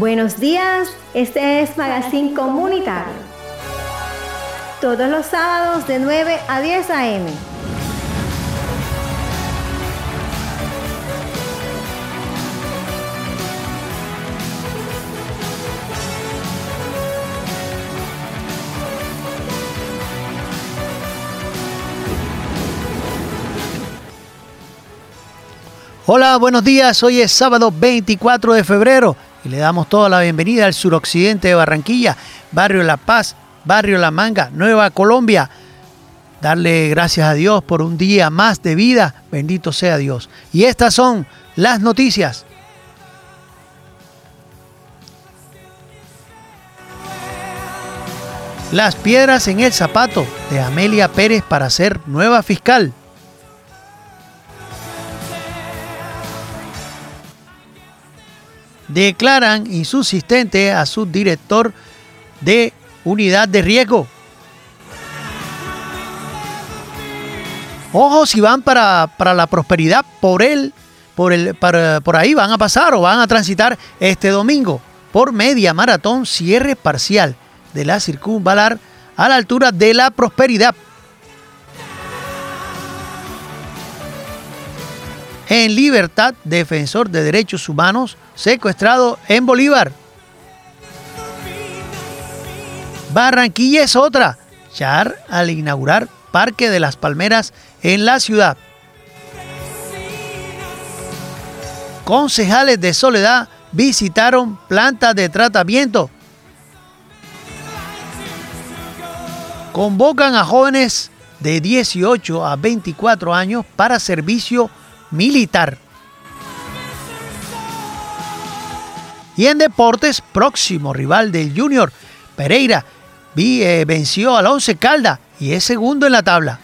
Buenos días, este es Magazine Comunitario. Todos los sábados de 9 a 10 a.m. Hola, buenos días. Hoy es sábado 24 de febrero y le damos toda la bienvenida al suroccidente de Barranquilla, barrio La Paz, barrio La Manga, Nueva Colombia. Darle gracias a Dios por un día más de vida, bendito sea Dios. Y estas son las noticias. Las piedras en el zapato de Amelia Pérez para ser nueva fiscal. Declaran insubsistente a su director de unidad de riesgo. Ojo si van para, la prosperidad por él, por, el, por ahí van a pasar o van a transitar este domingo por media maratón cierre parcial de la circunvalar a la altura de la prosperidad en libertad, defensor de derechos humanos, secuestrado en Bolívar. Barranquilla es otra. Char al inaugurar Parque de las Palmeras en la ciudad. Concejales de Soledad visitaron plantas de tratamiento. Convocan a jóvenes de 18 a 24 años para servicio militar. Y en deportes, próximo rival del Junior, Pereira eh, venció al Once Calda y es segundo en la tabla.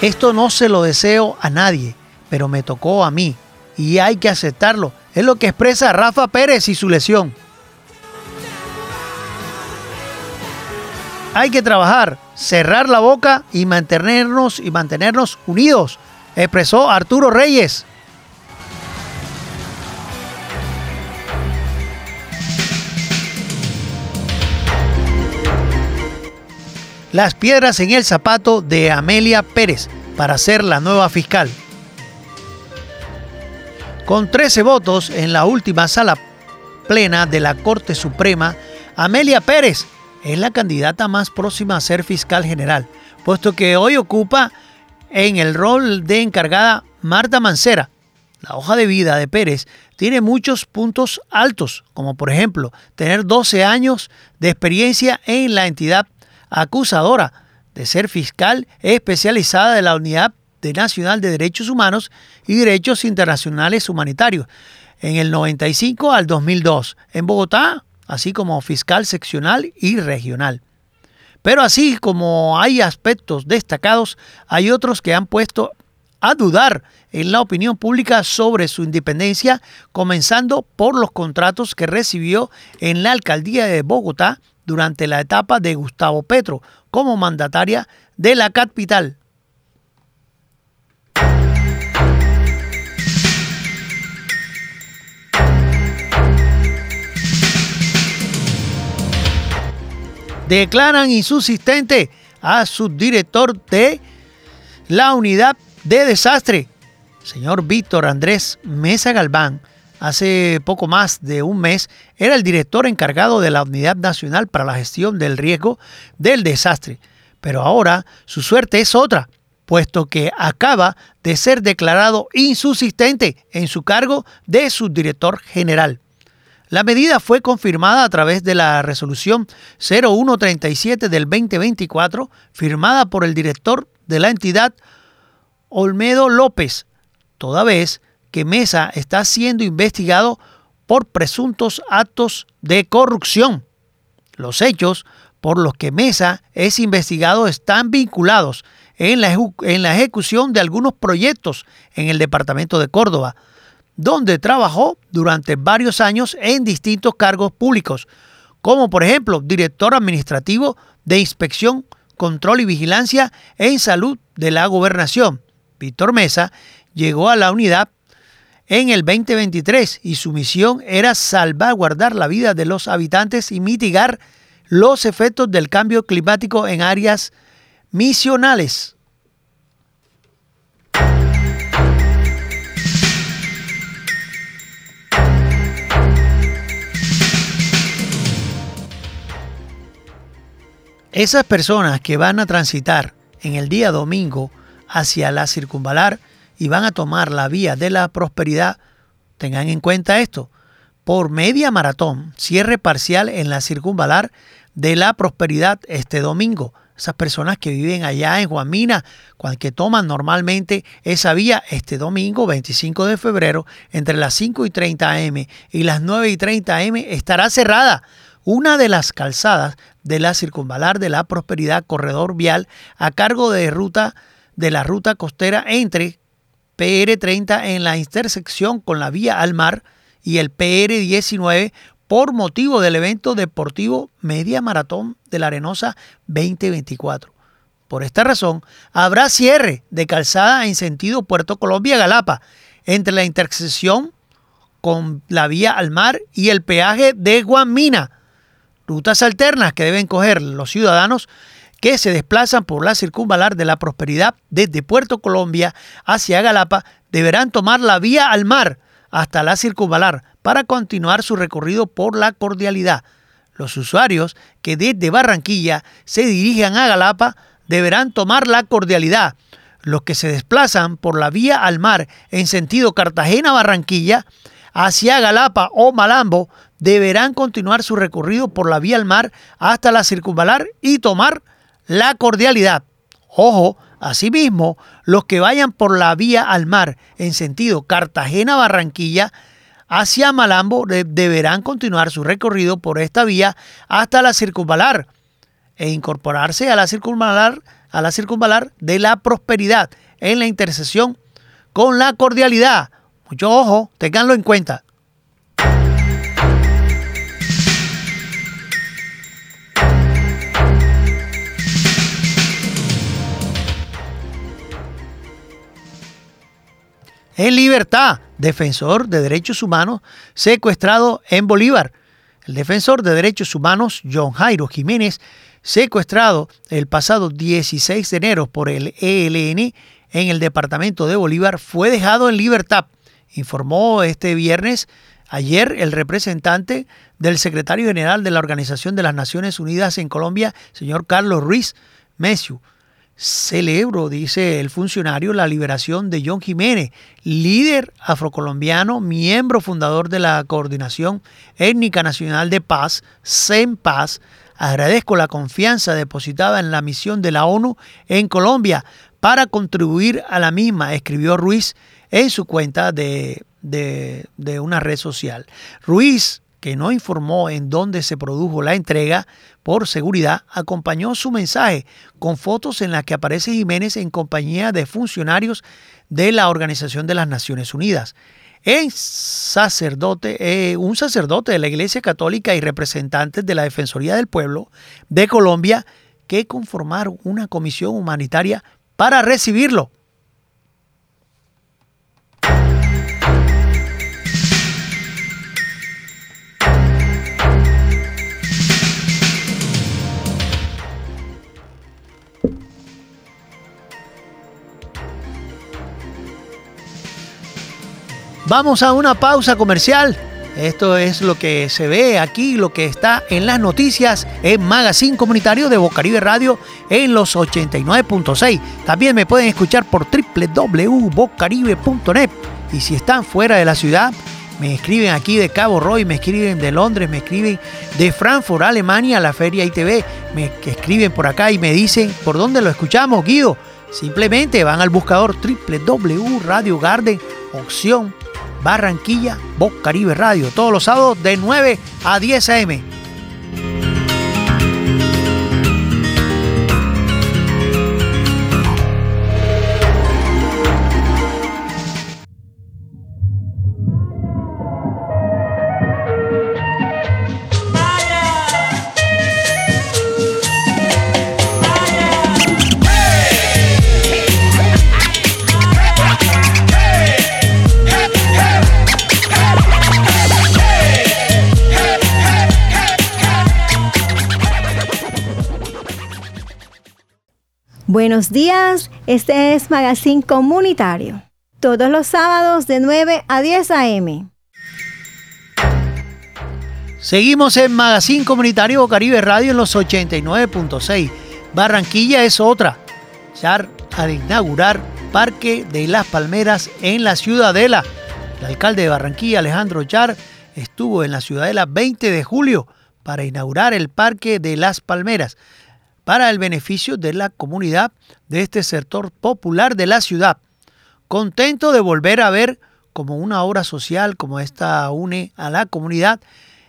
Esto no se lo deseo a nadie, pero me tocó a mí y hay que aceptarlo. Es lo que expresa Rafa Pérez y su lesión. hay que trabajar, cerrar la boca y mantenernos y mantenernos unidos, expresó Arturo Reyes. Las piedras en el zapato de Amelia Pérez para ser la nueva fiscal. Con 13 votos en la última sala plena de la Corte Suprema, Amelia Pérez es la candidata más próxima a ser fiscal general, puesto que hoy ocupa en el rol de encargada Marta Mancera. La hoja de vida de Pérez tiene muchos puntos altos, como por ejemplo tener 12 años de experiencia en la entidad acusadora de ser fiscal especializada de la Unidad Nacional de Derechos Humanos y Derechos Internacionales Humanitarios en el 95 al 2002. En Bogotá así como fiscal seccional y regional. Pero así como hay aspectos destacados, hay otros que han puesto a dudar en la opinión pública sobre su independencia, comenzando por los contratos que recibió en la alcaldía de Bogotá durante la etapa de Gustavo Petro como mandataria de la capital. Declaran insubsistente a su director de la unidad de desastre, señor Víctor Andrés Mesa Galván. Hace poco más de un mes era el director encargado de la Unidad Nacional para la Gestión del Riesgo del Desastre. Pero ahora su suerte es otra, puesto que acaba de ser declarado insubsistente en su cargo de subdirector general. La medida fue confirmada a través de la resolución 0137 del 2024, firmada por el director de la entidad, Olmedo López, toda vez que Mesa está siendo investigado por presuntos actos de corrupción. Los hechos por los que Mesa es investigado están vinculados en la, en la ejecución de algunos proyectos en el departamento de Córdoba, donde trabajó durante varios años en distintos cargos públicos, como por ejemplo director administrativo de Inspección, Control y Vigilancia en Salud de la Gobernación. Víctor Mesa llegó a la unidad en el 2023 y su misión era salvaguardar la vida de los habitantes y mitigar los efectos del cambio climático en áreas misionales. Esas personas que van a transitar en el día domingo hacia la circunvalar y van a tomar la vía de la prosperidad, tengan en cuenta esto. Por media maratón, cierre parcial en la circunvalar de la prosperidad este domingo. Esas personas que viven allá en Juanmina, que toman normalmente esa vía este domingo 25 de febrero entre las 5 y 30 am y las 9 y 30 am estará cerrada una de las calzadas de la circunvalar de la prosperidad corredor vial a cargo de ruta de la ruta costera entre PR30 en la intersección con la vía al mar y el PR19 por motivo del evento deportivo Media Maratón de la Arenosa 2024. Por esta razón, habrá cierre de calzada en sentido Puerto Colombia-Galapa entre la intersección con la vía al mar y el peaje de Guamina. Rutas alternas que deben coger los ciudadanos que se desplazan por la circunvalar de la prosperidad desde Puerto Colombia hacia Galapa deberán tomar la vía al mar hasta la circunvalar para continuar su recorrido por la cordialidad. Los usuarios que desde Barranquilla se dirijan a Galapa deberán tomar la cordialidad. Los que se desplazan por la vía al mar en sentido Cartagena-Barranquilla hacia Galapa o Malambo deberán continuar su recorrido por la vía al mar hasta la circunvalar y tomar la cordialidad. Ojo, asimismo, los que vayan por la vía al mar en sentido Cartagena-Barranquilla hacia Malambo deberán continuar su recorrido por esta vía hasta la circunvalar e incorporarse a la circunvalar, a la circunvalar de la prosperidad en la intersección con la cordialidad. Mucho ojo, tenganlo en cuenta. En libertad, defensor de derechos humanos secuestrado en Bolívar. El defensor de derechos humanos, John Jairo Jiménez, secuestrado el pasado 16 de enero por el ELN en el departamento de Bolívar, fue dejado en libertad, informó este viernes ayer el representante del secretario general de la Organización de las Naciones Unidas en Colombia, señor Carlos Ruiz Mesiu. Celebro, dice el funcionario, la liberación de John Jiménez, líder afrocolombiano, miembro fundador de la Coordinación Étnica Nacional de Paz, Paz. Agradezco la confianza depositada en la misión de la ONU en Colombia para contribuir a la misma, escribió Ruiz en su cuenta de, de, de una red social. Ruiz que no informó en dónde se produjo la entrega, por seguridad, acompañó su mensaje con fotos en las que aparece Jiménez en compañía de funcionarios de la Organización de las Naciones Unidas. eh, un sacerdote de la Iglesia Católica y representantes de la Defensoría del Pueblo de Colombia que conformaron una comisión humanitaria para recibirlo. Vamos a una pausa comercial. Esto es lo que se ve aquí, lo que está en las noticias en Magazine Comunitario de Bocaribe Radio en los 89.6. También me pueden escuchar por www.bocaribe.net. Y si están fuera de la ciudad, me escriben aquí de Cabo Roy, me escriben de Londres, me escriben de Frankfurt, Alemania, la Feria ITV, me escriben por acá y me dicen por dónde lo escuchamos, Guido. Simplemente van al buscador www.radiogarden, opción Barranquilla, Voz Caribe Radio, todos los sábados de 9 a 10 a.m. Buenos días, este es Magazine Comunitario. Todos los sábados de 9 a 10 a.m. Seguimos en Magazine Comunitario Caribe Radio en los 89.6. Barranquilla es otra. Ya al inaugurar Parque de las Palmeras en la Ciudadela. El alcalde de Barranquilla, Alejandro Char, estuvo en la Ciudadela 20 de julio para inaugurar el Parque de las Palmeras para el beneficio de la comunidad de este sector popular de la ciudad. Contento de volver a ver como una obra social como esta une a la comunidad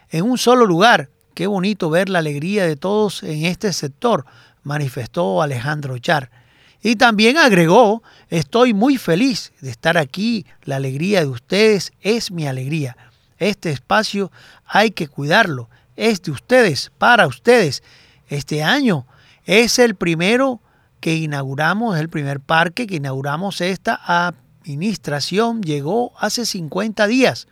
en un solo lugar. Qué bonito ver la alegría de todos en este sector, manifestó Alejandro Char. Y también agregó, estoy muy feliz de estar aquí, la alegría de ustedes es mi alegría. Este espacio hay que cuidarlo, es de ustedes, para ustedes. Este año es el primero que inauguramos, el primer parque que inauguramos esta administración, llegó hace 50 días.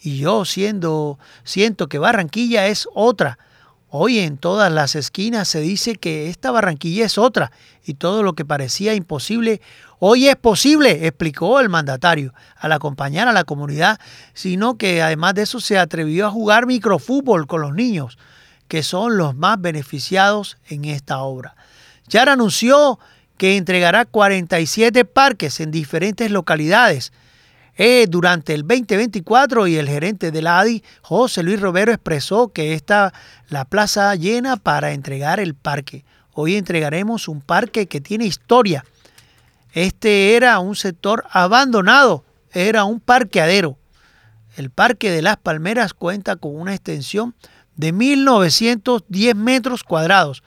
Y yo siendo, siento que Barranquilla es otra. Hoy en todas las esquinas se dice que esta Barranquilla es otra y todo lo que parecía imposible hoy es posible, explicó el mandatario, al acompañar a la comunidad, sino que además de eso se atrevió a jugar microfútbol con los niños, que son los más beneficiados en esta obra. Yara anunció que entregará 47 parques en diferentes localidades eh, durante el 2024 y el gerente de la ADI, José Luis Romero, expresó que está la plaza llena para entregar el parque. Hoy entregaremos un parque que tiene historia. Este era un sector abandonado, era un parqueadero. El Parque de las Palmeras cuenta con una extensión de 1.910 metros cuadrados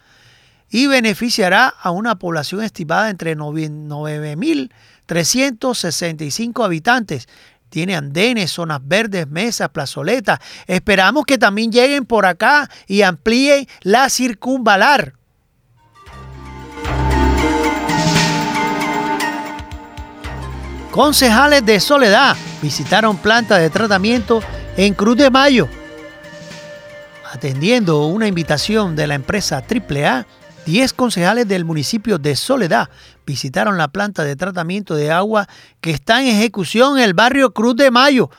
y beneficiará a una población estimada entre 9.365 habitantes. Tiene andenes, zonas verdes, mesas, plazoletas. Esperamos que también lleguen por acá y amplíen la circunvalar. Concejales de Soledad visitaron planta de tratamiento en Cruz de Mayo. Atendiendo una invitación de la empresa AAA, 10 concejales del municipio de Soledad visitaron la planta de tratamiento de agua que está en ejecución en el barrio Cruz de Mayo.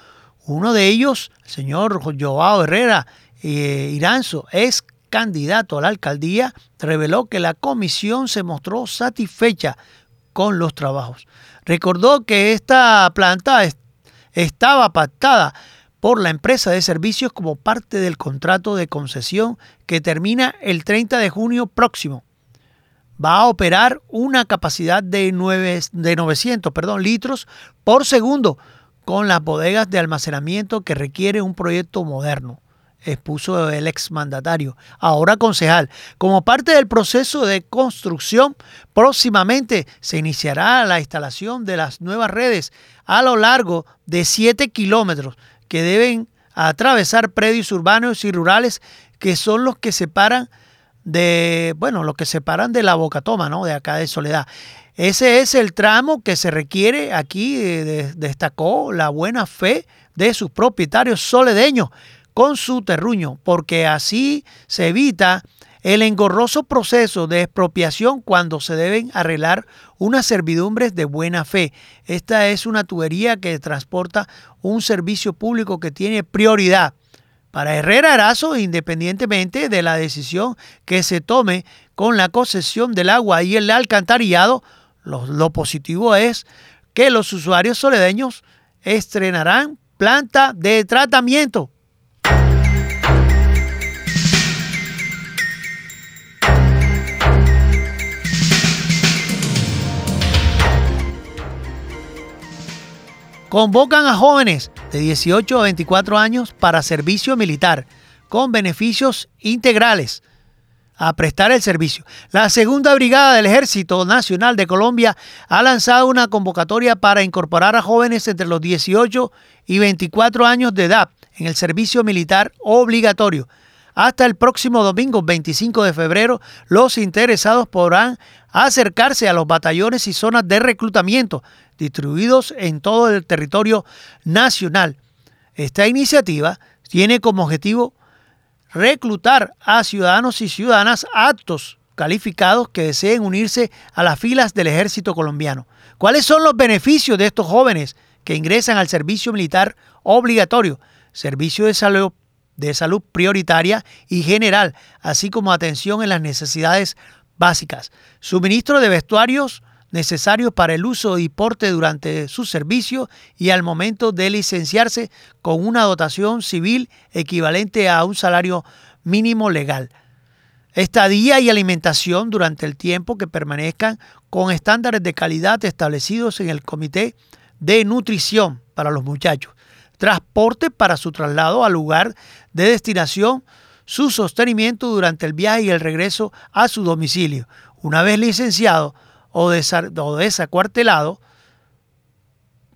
Uno de ellos, el señor Joao Herrera eh, Iranzo, es candidato a la alcaldía, reveló que la comisión se mostró satisfecha con los trabajos. Recordó que esta planta estaba pactada por la empresa de servicios como parte del contrato de concesión que termina el 30 de junio próximo. Va a operar una capacidad de, 900 perdón, litros por segundo con las bodegas de almacenamiento que requiere un proyecto moderno expuso el exmandatario, ahora concejal. Como parte del proceso de construcción, próximamente se iniciará la instalación de las nuevas redes a lo largo de 7 kilómetros que deben atravesar predios urbanos y rurales que son los que separan de, bueno, los que separan de la Bocatoma, ¿no? De acá de Soledad. Ese es el tramo que se requiere aquí, eh, destacó la buena fe de sus propietarios soledeños con su terruño, porque así se evita el engorroso proceso de expropiación cuando se deben arreglar unas servidumbres de buena fe. Esta es una tubería que transporta un servicio público que tiene prioridad. Para Herrera Arazo, independientemente de la decisión que se tome con la concesión del agua y el alcantarillado, lo, positivo es que los usuarios soledeños estrenarán planta de tratamiento Convocan a jóvenes de 18 a 24 años para servicio militar con beneficios integrales a prestar el servicio. La segunda brigada del Ejército Nacional de Colombia ha lanzado una convocatoria para incorporar a jóvenes entre los 18 y 24 años de edad en el servicio militar obligatorio. Hasta el próximo domingo 25 de febrero, los interesados podrán acercarse a los batallones y zonas de reclutamiento distribuidos en todo el territorio nacional. Esta iniciativa tiene como objetivo reclutar a ciudadanos y ciudadanas aptos calificados que deseen unirse a las filas del ejército colombiano. ¿Cuáles son los beneficios de estos jóvenes que ingresan al servicio militar obligatorio, servicio de salud, de salud prioritaria y general, así como atención en las necesidades básicas, suministro de vestuarios necesarios para el uso y porte durante su servicio y al momento de licenciarse con una dotación civil equivalente a un salario mínimo legal. Estadía y alimentación durante el tiempo que permanezcan con estándares de calidad establecidos en el Comité de Nutrición para los muchachos. Transporte para su traslado al lugar de destinación, su sostenimiento durante el viaje y el regreso a su domicilio. Una vez licenciado o, desacuartelado,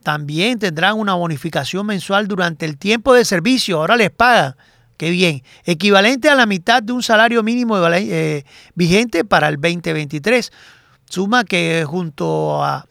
también tendrán una bonificación mensual durante el tiempo de servicio. Ahora les pagan Qué bien. Equivalente a la mitad de un salario mínimo eh, vigente para el 2023. Suma que junto a,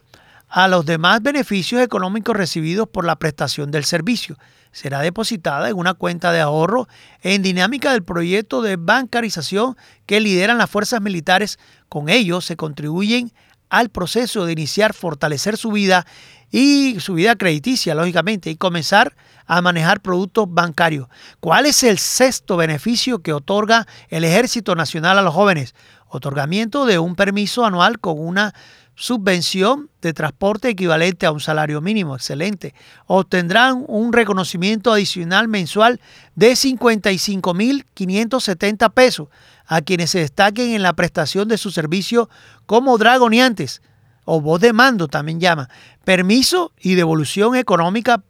a los demás beneficios económicos recibidos por la prestación del servicio será depositada en una cuenta de ahorro en dinámica del proyecto de bancarización que lideran las fuerzas militares. Con ello se contribuyen al proceso de iniciar, fortalecer su vida y su vida crediticia, lógicamente, y comenzar a manejar productos bancarios. ¿Cuál es el sexto beneficio que otorga el Ejército Nacional a los jóvenes? Otorgamiento de un permiso anual con una subvención de transporte equivalente a un salario mínimo. Excelente. Obtendrán un reconocimiento adicional mensual de 55.570 pesos a quienes se destaquen en la prestación de su servicio como dragoniantes o voz de mando también llama. Permiso y devolución económica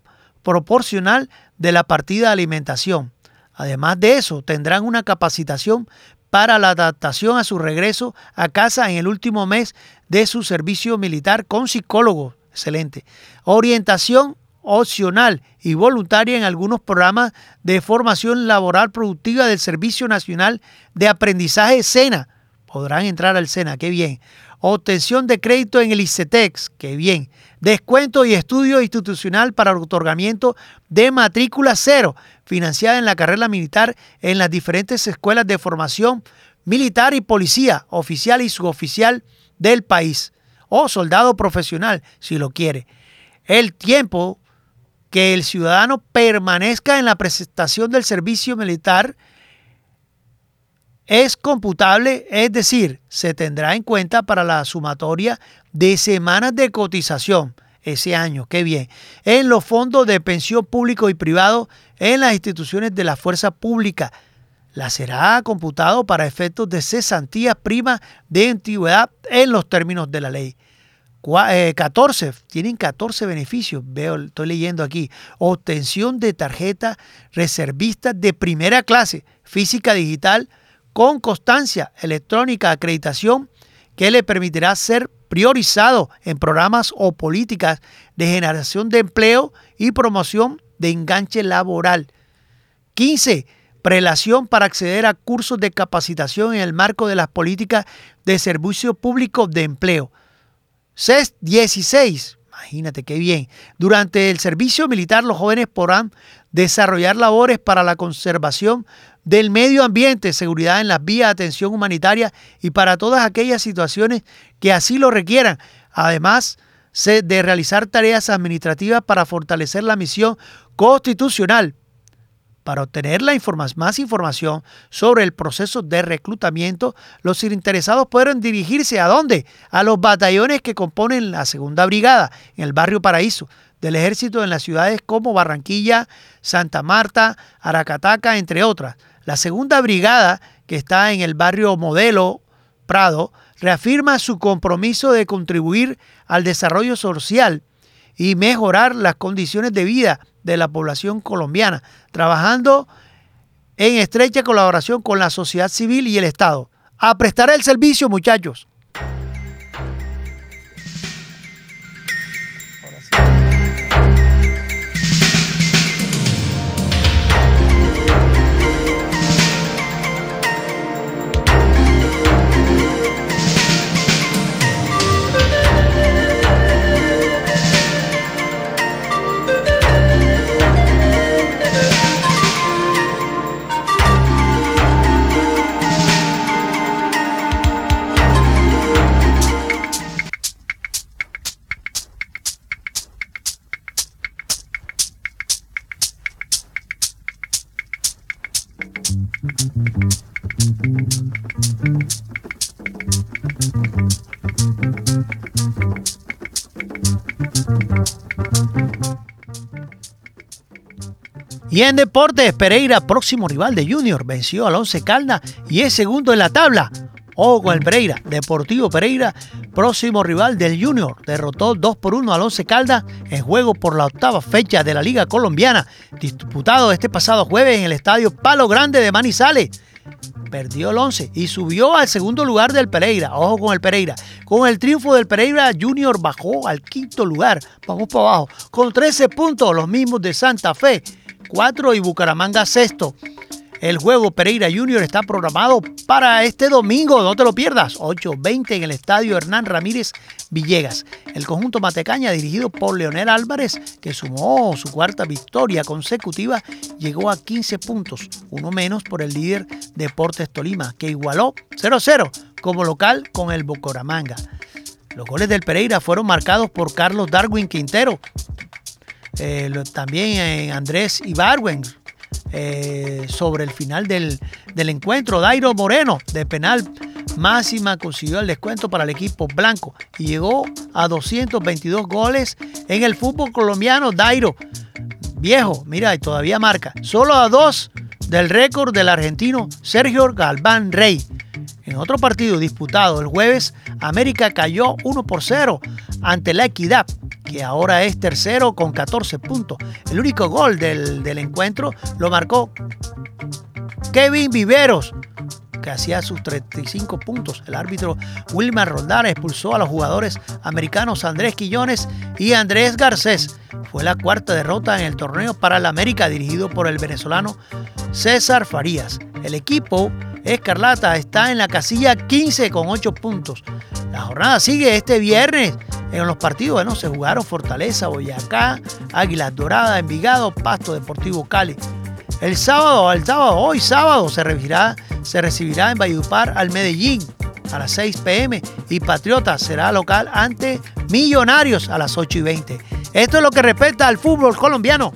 proporcional de la partida de alimentación. Además de eso, tendrán una capacitación para la adaptación a su regreso a casa en el último mes de su servicio militar con psicólogo. Excelente. Orientación opcional y voluntaria en algunos programas de formación laboral productiva del Servicio Nacional de Aprendizaje SENA. Podrán entrar al SENA, qué bien. Obtención de crédito en el ICETEX, qué bien. Descuento y estudio institucional para el otorgamiento de matrícula cero, financiada en la carrera militar en las diferentes escuelas de formación militar y policía, oficial y suboficial del país, o soldado profesional, si lo quiere. El tiempo que el ciudadano permanezca en la prestación del servicio militar es computable, es decir, se tendrá en cuenta para la sumatoria de semanas de cotización ese año, qué bien, en los fondos de pensión público y privado en las instituciones de la fuerza pública. La será computado para efectos de cesantía prima de antigüedad en los términos de la ley. 14, eh, tienen 14 beneficios, veo, estoy leyendo aquí. Obtención de tarjeta reservista de primera clase, física digital, con constancia electrónica, acreditación, que le permitirá ser priorizado en programas o políticas de generación de empleo y promoción de enganche laboral. 15. Prelación para acceder a cursos de capacitación en el marco de las políticas de servicio público de empleo. 16. Imagínate qué bien. Durante el servicio militar los jóvenes podrán desarrollar labores para la conservación del medio ambiente, seguridad en las vías de atención humanitaria y para todas aquellas situaciones que así lo requieran. Además de realizar tareas administrativas para fortalecer la misión constitucional para obtener más información sobre el proceso de reclutamiento, los interesados pueden dirigirse a dónde? A los batallones que componen la segunda brigada en el barrio Paraíso del ejército en las ciudades como Barranquilla, Santa Marta, Aracataca, entre otras. La segunda brigada, que está en el barrio Modelo Prado, reafirma su compromiso de contribuir al desarrollo social y mejorar las condiciones de vida de la población colombiana, trabajando en estrecha colaboración con la sociedad civil y el Estado. A prestar el servicio, muchachos. Y en deportes, Pereira, próximo rival de Junior, venció al Once Caldas y es segundo en la tabla. Ojo con el Pereira. Deportivo Pereira, próximo rival del Junior, derrotó 2 por 1 al Once Caldas en juego por la octava fecha de la Liga Colombiana, disputado este pasado jueves en el estadio Palo Grande de Manizales. Perdió el 11 y subió al segundo lugar del Pereira. Ojo con el Pereira. Con el triunfo del Pereira, Junior bajó al quinto lugar. Vamos para abajo. Con 13 puntos, los mismos de Santa Fe 4 y Bucaramanga sexto. El juego Pereira Junior está programado para este domingo, no te lo pierdas, 8.20 en el estadio Hernán Ramírez Villegas. El conjunto Matecaña, dirigido por Leonel Álvarez, que sumó su cuarta victoria consecutiva, llegó a 15 puntos, uno menos por el líder Deportes Tolima, que igualó 0-0 como local con el Bucaramanga. Los goles del Pereira fueron marcados por Carlos Darwin Quintero, eh, también en Andrés Ibarwen eh, sobre el final del, encuentro. Dairo Moreno de penal máxima consiguió el descuento para el equipo blanco y llegó a 222 goles en el fútbol colombiano. Dairo, viejo, mira, y todavía marca. Solo a dos del récord del argentino Sergio Galván Rey. En otro partido disputado el jueves, América cayó 1 por 0 ante la Equidad que ahora es tercero con 14 puntos. El único gol del, encuentro lo marcó Kevin Viveros, que hacía sus 35 puntos. El árbitro Wilmar Roldán expulsó a los jugadores americanos Andrés Quillones y Andrés Garcés. Fue la cuarta derrota en el torneo para el América dirigido por el venezolano César Farías. El equipo Escarlata está en la casilla 15 con 8 puntos. La jornada sigue este viernes en los partidos, bueno, se jugaron Fortaleza, Boyacá, Águilas Doradas, Envigado, Pasto Deportivo Cali. El sábado, el sábado, hoy sábado, se recibirá, se recibirá en Valledupar al Medellín a las 6 pm y Patriota será local ante Millonarios a las 8 y 20. Esto es lo que respecta al fútbol colombiano.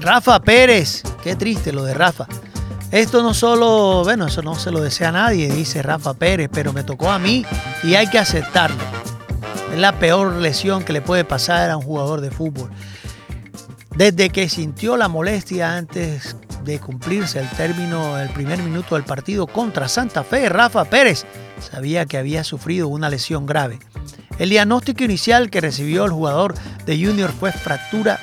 Rafa Pérez, qué triste lo de Rafa. Esto no solo, bueno, eso no se lo desea a nadie, dice Rafa Pérez, pero me tocó a mí y hay que aceptarlo. Es la peor lesión que le puede pasar a un jugador de fútbol. Desde que sintió la molestia antes de cumplirse el término del primer minuto del partido contra Santa Fe, Rafa Pérez sabía que había sufrido una lesión grave. El diagnóstico inicial que recibió el jugador de Junior fue fractura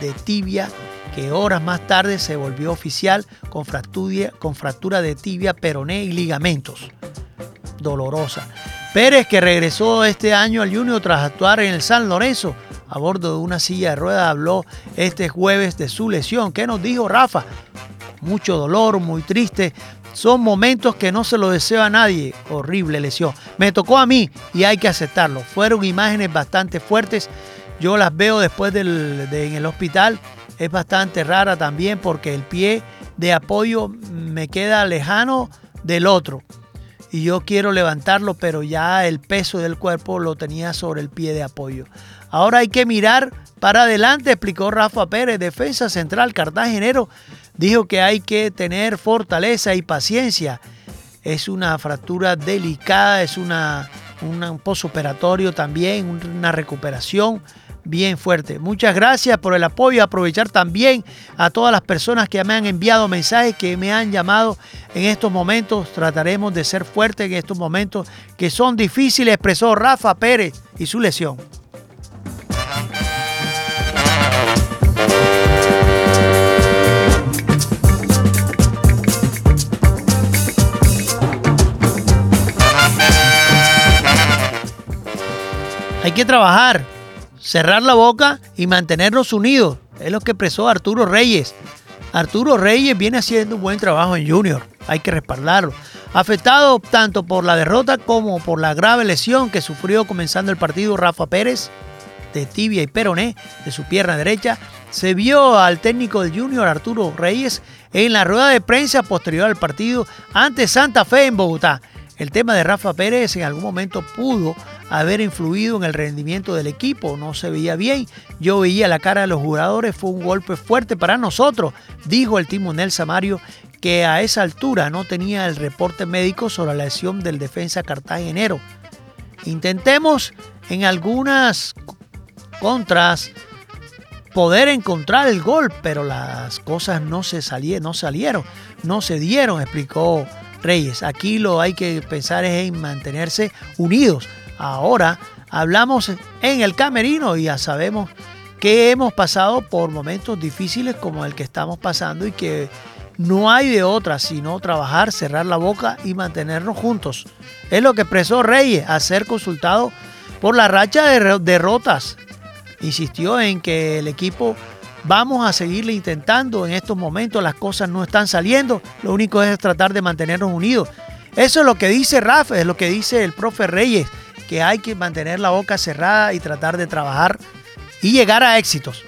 de tibia que horas más tarde se volvió oficial con fractura, de tibia, peroné y ligamentos. Dolorosa. Pérez, que regresó este año al Junior tras actuar en el San Lorenzo a bordo de una silla de ruedas, habló este jueves de su lesión. ¿Qué nos dijo Rafa? Mucho dolor, muy triste. Son momentos que no se lo desea a nadie. Horrible lesión. Me tocó a mí y hay que aceptarlo. Fueron imágenes bastante fuertes. Yo las veo después del, en el hospital es bastante rara también porque el pie de apoyo me queda lejano del otro. Y yo quiero levantarlo, pero ya el peso del cuerpo lo tenía sobre el pie de apoyo. Ahora hay que mirar para adelante, explicó Rafa Pérez, defensa central cartagenero. Dijo que hay que tener fortaleza y paciencia. Es una fractura delicada, es una, un posoperatorio también, una recuperación bien fuerte. Muchas gracias por el apoyo. Aprovechar también a todas las personas que me han enviado mensajes, que me han llamado en estos momentos. Trataremos de ser fuertes en estos momentos que son difíciles, expresó Rafa Pérez y su lesión. Hay que trabajar, cerrar la boca y mantenernos unidos. Es lo que expresó Arturo Reyes. Arturo Reyes viene haciendo un buen trabajo en Junior, hay que respaldarlo. Afectado tanto por la derrota como por la grave lesión que sufrió comenzando el partido Rafa Pérez de tibia y peroné de su pierna derecha, se vio al técnico del Junior Arturo Reyes en la rueda de prensa posterior al partido ante Santa Fe en Bogotá. El tema de Rafa Pérez en algún momento pudo haber influido en el rendimiento del equipo, no se veía bien. Yo veía la cara de los jugadores, fue un golpe fuerte para nosotros, dijo el timonel Samario, que a esa altura no tenía el reporte médico sobre la lesión del defensa cartagenero. Intentemos en algunas contras poder encontrar el gol, pero las cosas no se salieron, no salieron, no se dieron, explicó Reyes. Aquí lo hay que pensar es en mantenerse unidos. Ahora hablamos en el camerino y ya sabemos que hemos pasado por momentos difíciles como el que estamos pasando y que no hay de otra sino trabajar, cerrar la boca y mantenernos juntos. Es lo que expresó Reyes a ser consultado por la racha de derrotas. Insistió en que el equipo vamos a seguirle intentando. En estos momentos las cosas no están saliendo. Lo único es tratar de mantenernos unidos. Eso es lo que dice Rafa, es lo que dice el profe Reyes, que hay que mantener la boca cerrada y tratar de trabajar y llegar a éxitos.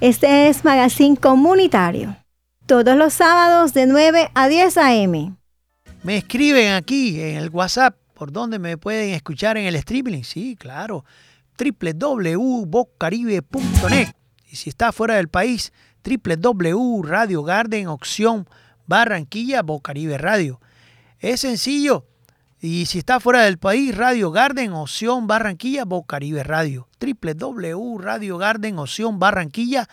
Este es Magazine Comunitario. Todos los sábados de 9 a 10 a.m. Me escriben aquí en el WhatsApp por donde me pueden escuchar en el streaming. Sí, claro. www.bocaribe.net. Y si está fuera del país, www.radio Barranquilla Bocaribe Radio. Es sencillo. Y si está fuera del país, Radio Garden, Opción Barranquilla, Bocaribe Radio. www Radio Garden, Opción Barranquilla,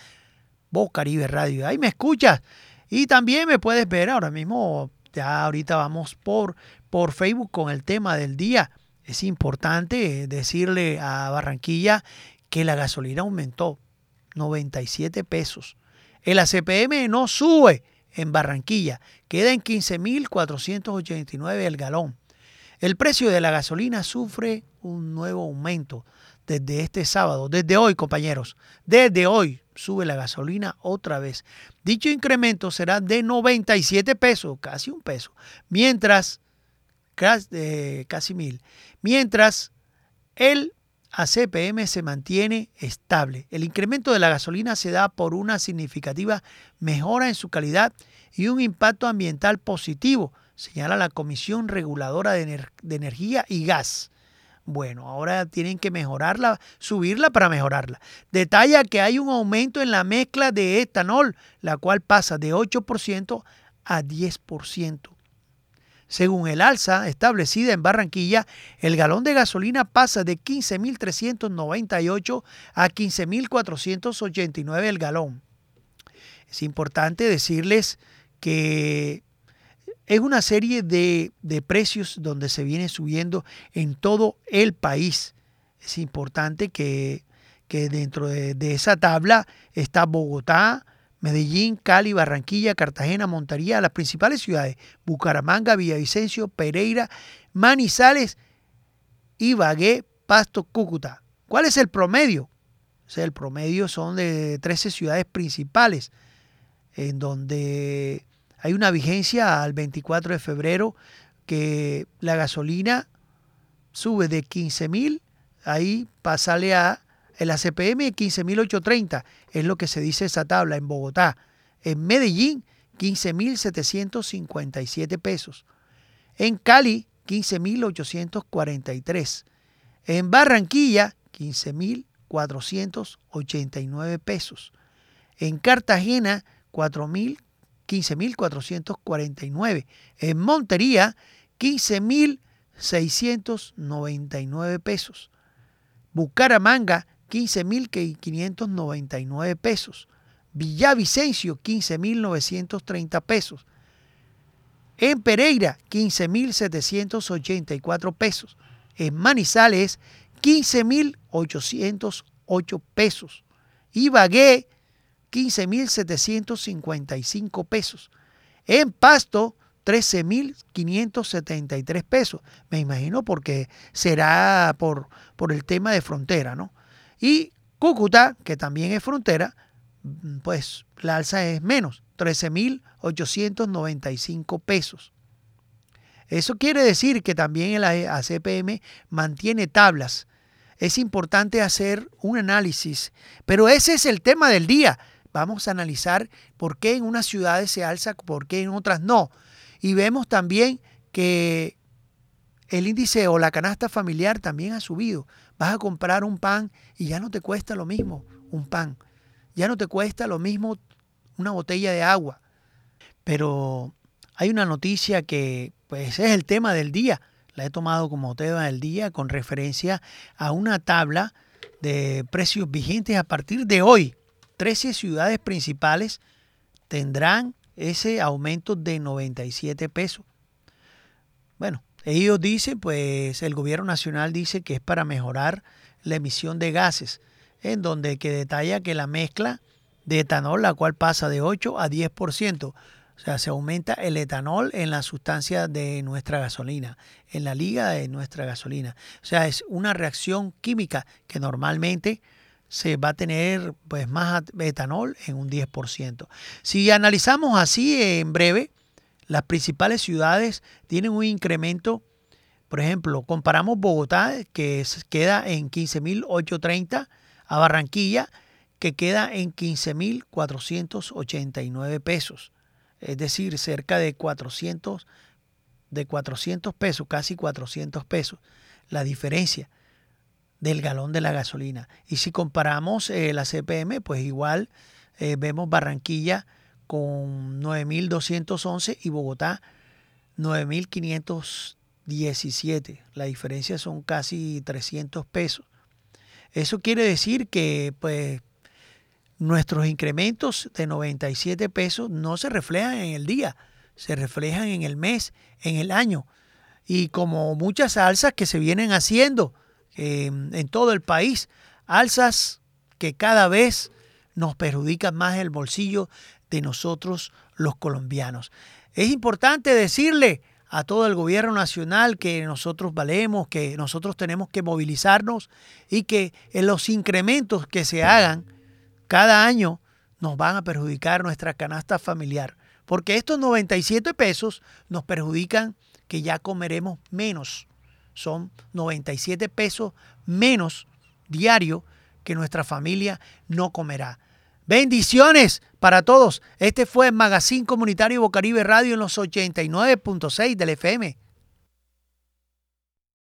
Bocaribe Radio. Ahí me escuchas. Y también me puedes ver ahora mismo. Ya ahorita vamos por, por Facebook con el tema del día. Es importante decirle a Barranquilla que la gasolina aumentó 97 pesos. El ACPM no sube en Barranquilla, queda en 15.489 el galón. El precio de la gasolina sufre un nuevo aumento desde este sábado, desde hoy compañeros, desde hoy sube la gasolina otra vez. Dicho incremento será de 97 pesos, casi un peso, mientras, eh, casi mil, mientras el ACPM se mantiene estable. El incremento de la gasolina se da por una significativa mejora en su calidad y un impacto ambiental positivo señala la Comisión Reguladora de, Energía y Gas. Bueno, ahora tienen que mejorarla, subirla para mejorarla. Detalla que hay un aumento en la mezcla de etanol, la cual pasa de 8% a 10%. Según el alza establecida en Barranquilla, el galón de gasolina pasa de 15.398 a 15.489 el galón. Es importante decirles que es una serie de, precios donde se viene subiendo en todo el país. Es importante que, dentro de, esa tabla está Bogotá, Medellín, Cali, Barranquilla, Cartagena, Montaría, las principales ciudades, Bucaramanga, Villavicencio, Pereira, Manizales, Ibagué, Pasto, Cúcuta. ¿Cuál es el promedio? O sea, el promedio son de 13 ciudades principales, en donde hay una vigencia al 24 de febrero que la gasolina sube de 15 mil, ahí pasale a el ACPM 15.830, es lo que se dice esa tabla en Bogotá. En Medellín, 15.757 pesos. En Cali, 15.843. En Barranquilla, 15.489 pesos. En Cartagena, 4.000 15.449. En Montería, 15.699 pesos. Bucaramanga, 15.599 pesos. Villavicencio, 15.930 pesos. En Pereira, 15.784 pesos. En Manizales, 15.808 pesos. Ibagué, 15.755 pesos. En Pasto, 13.573 pesos. Me imagino porque será por, por el tema de frontera, ¿no? Y Cúcuta, que también es frontera, pues la alza es menos, 13.895 pesos. Eso quiere decir que también el ACPM mantiene tablas. Es importante hacer un análisis, pero ese es el tema del día. Vamos a analizar por qué en unas ciudades se alza, por qué en otras no. Y vemos también que el índice o la canasta familiar también ha subido. Vas a comprar un pan y ya no te cuesta lo mismo un pan. Ya no te cuesta lo mismo una botella de agua. Pero hay una noticia que pues es el tema del día. La he tomado como tema del día con referencia a una tabla de precios vigentes a partir de hoy. 13 ciudades principales tendrán ese aumento de 97 pesos. Bueno, ellos dicen, pues el gobierno nacional dice que es para mejorar la emisión de gases, en donde que detalla que la mezcla de etanol, la cual pasa de 8 a 10%, o sea, se aumenta el etanol en la sustancia de nuestra gasolina, en la liga de nuestra gasolina. O sea, es una reacción química que normalmente se va a tener pues más etanol en un 10%. Si analizamos así en breve, las principales ciudades tienen un incremento, por ejemplo, comparamos Bogotá, que queda en 15.830, a Barranquilla, que queda en 15.489 pesos es decir, cerca de 400, de 400 pesos, casi 400 pesos, la diferencia del galón de la gasolina. Y si comparamos eh, la CPM, pues igual eh, vemos Barranquilla con 9.211 y Bogotá 9.517. La diferencia son casi 300 pesos. Eso quiere decir que pues nuestros incrementos de 97 pesos no se reflejan en el día, se reflejan en el mes, en el año. Y como muchas alzas que se vienen haciendo em, en todo el país, alzas que cada vez nos perjudican más el bolsillo de nosotros los colombianos. Es importante decirle a todo el gobierno nacional que nosotros valemos, que nosotros tenemos que movilizarnos y que en los incrementos que se hagan, cada año nos van a perjudicar nuestra canasta familiar. Porque estos 97 pesos nos perjudican que ya comeremos menos. Son 97 pesos menos diario que nuestra familia no comerá. Bendiciones para todos. Este fue el Magazine Comunitario Bocaribe Radio en los 89.6 del FM.